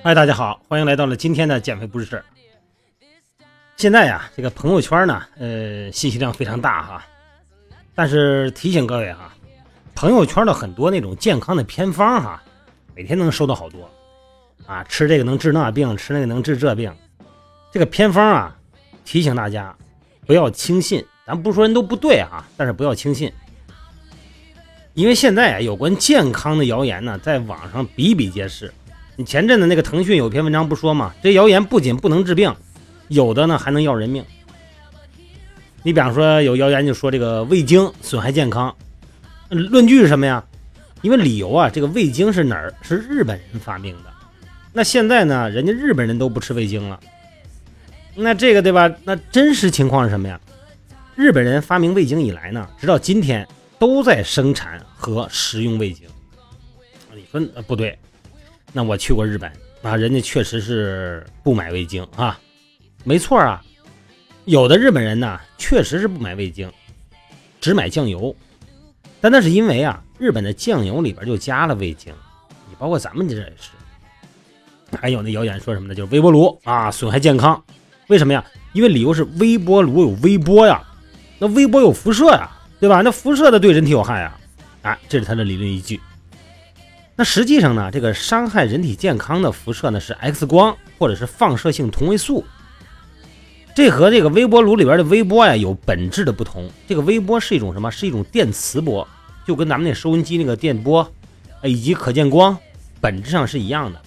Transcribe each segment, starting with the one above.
嗨，大家好，欢迎来到了今天的减肥不是事儿。现在呀，这个朋友圈呢，呃，信息量非常大哈。但是提醒各位哈，朋友圈的很多那种健康的偏方哈，每天能收到好多啊，吃这个能治那病，吃那个能治这病。这个偏方啊，提醒大家不要轻信。咱不说人都不对啊，但是不要轻信，因为现在啊，有关健康的谣言呢，在网上比比皆是。你前阵子那个腾讯有篇文章不说吗？这谣言不仅不能治病，有的呢还能要人命。你比方说有谣言就说这个味精损害健康，论据是什么呀？因为理由啊，这个味精是哪儿？是日本人发明的。那现在呢，人家日本人都不吃味精了。那这个对吧？那真实情况是什么呀？日本人发明味精以来呢，直到今天都在生产和食用味精。你说不对？那我去过日本啊，人家确实是不买味精啊，没错啊。有的日本人呢，确实是不买味精，只买酱油。但那是因为啊，日本的酱油里边就加了味精。你包括咱们这也是。还有那谣言说什么呢？就是微波炉啊损害健康，为什么呀？因为理由是微波炉有微波呀，那微波有辐射呀，对吧？那辐射的对人体有害呀，啊，这是他的理论依据。那实际上呢，这个伤害人体健康的辐射呢是 X 光或者是放射性同位素，这和这个微波炉里边的微波呀有本质的不同。这个微波是一种什么？是一种电磁波，就跟咱们那收音机那个电波，以及可见光本质上是一样的。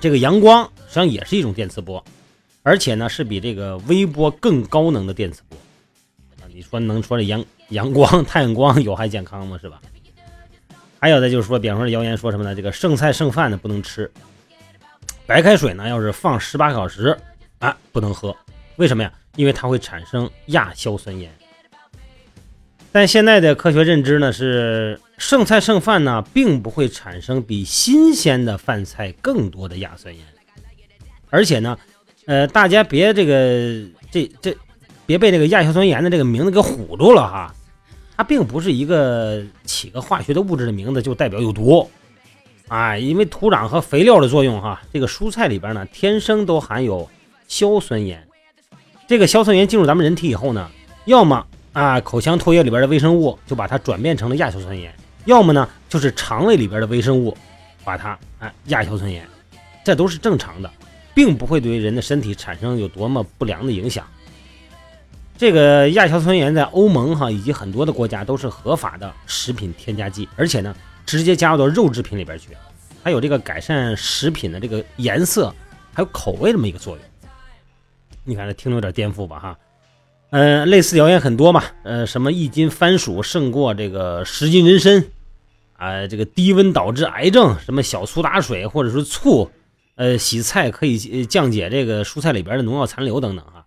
这个阳光实际上也是一种电磁波，而且呢是比这个微波更高能的电磁波。啊，你说能说这阳阳光、太阳光有害健康吗？是吧？还有的就是说，比方说谣言说什么呢？这个剩菜剩饭呢不能吃，白开水呢，要是放十八小时啊，不能喝。为什么呀？因为它会产生亚硝酸盐。但现在的科学认知呢是，剩菜剩饭呢，并不会产生比新鲜的饭菜更多的亚酸盐。而且呢，呃，大家别这个这这，别被这个亚硝酸盐的这个名字给唬住了哈。它并不是一个起个化学的物质的名字就代表有毒，啊，因为土壤和肥料的作用哈，这个蔬菜里边呢天生都含有硝酸盐，这个硝酸盐进入咱们人体以后呢，要么啊口腔唾液里边的微生物就把它转变成了亚硝酸盐，要么呢就是肠胃里边的微生物把它啊亚硝酸盐，这都是正常的，并不会对人的身体产生有多么不良的影响。这个亚硝酸盐在欧盟哈以及很多的国家都是合法的食品添加剂，而且呢直接加入到肉制品里边去，还有这个改善食品的这个颜色还有口味这么一个作用。你看这听着有点颠覆吧哈？嗯，类似谣言很多嘛，呃，什么一斤番薯胜过这个十斤人参啊，这个低温导致癌症，什么小苏打水或者是醋，呃，洗菜可以降解这个蔬菜里边的农药残留等等哈。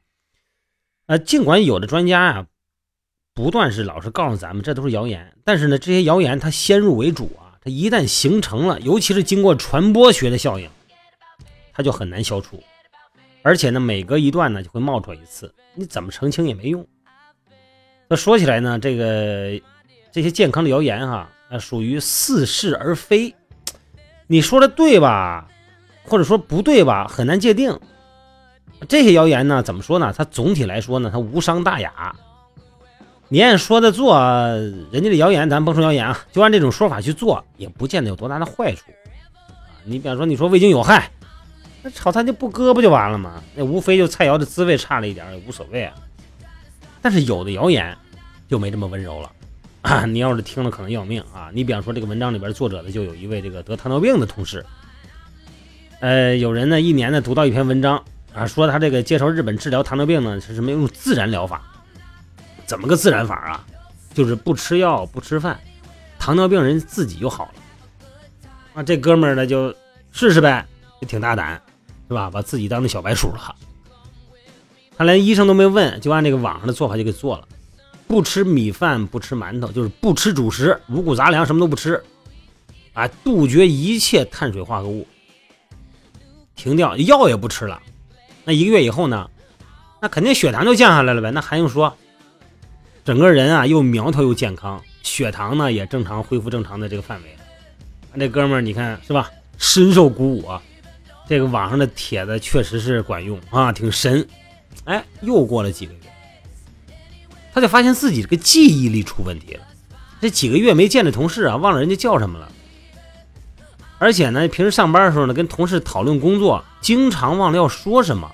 呃，尽管有的专家啊，不断是老是告诉咱们这都是谣言，但是呢，这些谣言它先入为主啊，它一旦形成了，尤其是经过传播学的效应，它就很难消除，而且呢，每隔一段呢就会冒出来一次，你怎么澄清也没用。那说起来呢，这个这些健康的谣言哈，呃，属于似是而非，你说的对吧，或者说不对吧，很难界定。这些谣言呢，怎么说呢？它总体来说呢，它无伤大雅。你按说的做，人家的谣言，咱甭说谣言啊，就按这种说法去做，也不见得有多大的坏处。你比方说，你说味精有害，那炒菜就不搁不就完了吗？那无非就菜肴的滋味差了一点，也无所谓啊。但是有的谣言就没这么温柔了啊！你要是听了，可能要命啊！你比方说，这个文章里边作者呢，就有一位这个得糖尿病的同事，呃，有人呢一年呢读到一篇文章。啊，说他这个介绍日本治疗糖尿病呢，是什么用自然疗法？怎么个自然法啊？就是不吃药不吃饭，糖尿病人自己就好了。啊，这哥们儿呢就试试呗，也挺大胆，是吧？把自己当那小白鼠了。他连医生都没问，就按这个网上的做法就给做了，不吃米饭，不吃馒头，就是不吃主食，五谷杂粮什么都不吃，啊，杜绝一切碳水化合物，停掉药也不吃了。那一个月以后呢？那肯定血糖就降下来了呗。那还用说？整个人啊又苗条又健康，血糖呢也正常恢复正常的这个范围。那这哥们儿你看是吧？深受鼓舞啊。这个网上的帖子确实是管用啊，挺神。哎，又过了几个月，他就发现自己这个记忆力出问题了。这几个月没见的同事啊，忘了人家叫什么了。而且呢，平时上班的时候呢，跟同事讨论工作，经常忘了要说什么。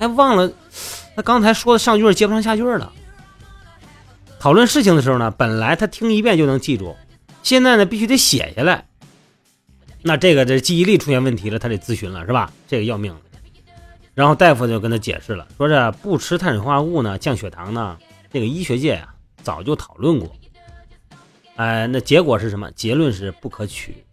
哎，忘了他刚才说的上句接不上下句了。讨论事情的时候呢，本来他听一遍就能记住，现在呢必须得写下来。那这个这记忆力出现问题了，他得咨询了，是吧？这个要命了。然后大夫就跟他解释了，说这不吃碳水化合物呢，降血糖呢，这个医学界啊早就讨论过。哎，那结果是什么？结论是不可取。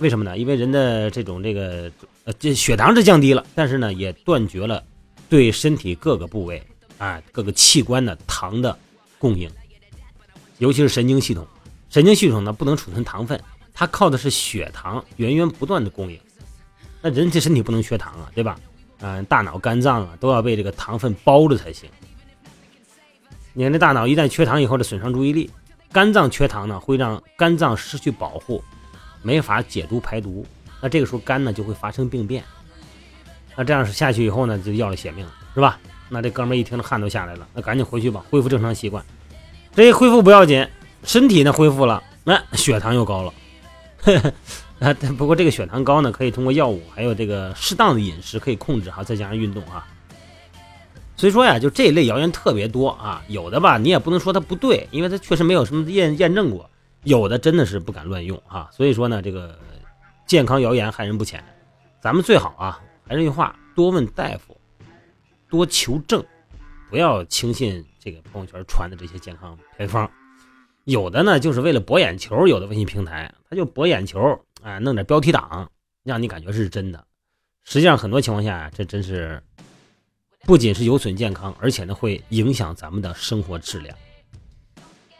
为什么呢？因为人的这种这个呃这血糖是降低了，但是呢也断绝了对身体各个部位啊各个器官的糖的供应，尤其是神经系统。神经系统呢不能储存糖分。它靠的是血糖源源不断的供应，那人这身体不能缺糖啊，对吧？嗯，大脑、肝脏啊都要被这个糖分包着才行。你看，这大脑一旦缺糖以后，的损伤注意力；肝脏缺糖呢，会让肝脏失去保护，没法解毒排毒。那这个时候肝呢就会发生病变。那这样下去以后呢，就要了血命，是吧？那这哥们一听，汗都下来了，那赶紧回去吧，恢复正常习惯。这一恢复不要紧，身体呢恢复了，那血糖又高了。啊，不过这个血糖高呢，可以通过药物，还有这个适当的饮食可以控制哈，再加上运动啊。所以说呀，就这一类谣言特别多啊，有的吧，你也不能说它不对，因为它确实没有什么验验证过；有的真的是不敢乱用哈。所以说呢，这个健康谣言害人不浅，咱们最好啊，还是那句话，多问大夫，多求证，不要轻信这个朋友圈传的这些健康偏方。有的呢，就是为了博眼球，有的微信平台他就博眼球，啊，弄点标题党，让你感觉是真的。实际上，很多情况下，这真是不仅是有损健康，而且呢，会影响咱们的生活质量。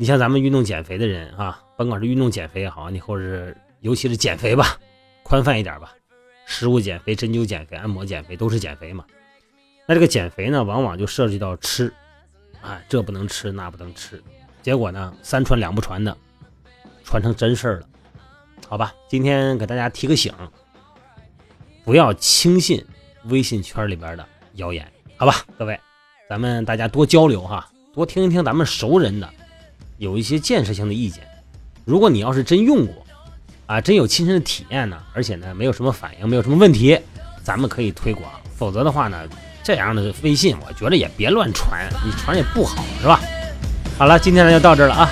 你像咱们运动减肥的人啊，甭管是运动减肥也好，你或者是尤其是减肥吧，宽泛一点吧，食物减肥、针灸减肥、按摩减肥都是减肥嘛。那这个减肥呢，往往就涉及到吃，啊，这不能吃，那不能吃。结果呢，三传两不传的，传成真事儿了，好吧？今天给大家提个醒，不要轻信微信圈里边的谣言，好吧？各位，咱们大家多交流哈，多听一听咱们熟人的，有一些建设性的意见。如果你要是真用过，啊，真有亲身的体验呢，而且呢没有什么反应，没有什么问题，咱们可以推广。否则的话呢，这样的微信我觉得也别乱传，你传也不好，是吧？好了，今天呢就到这儿了啊。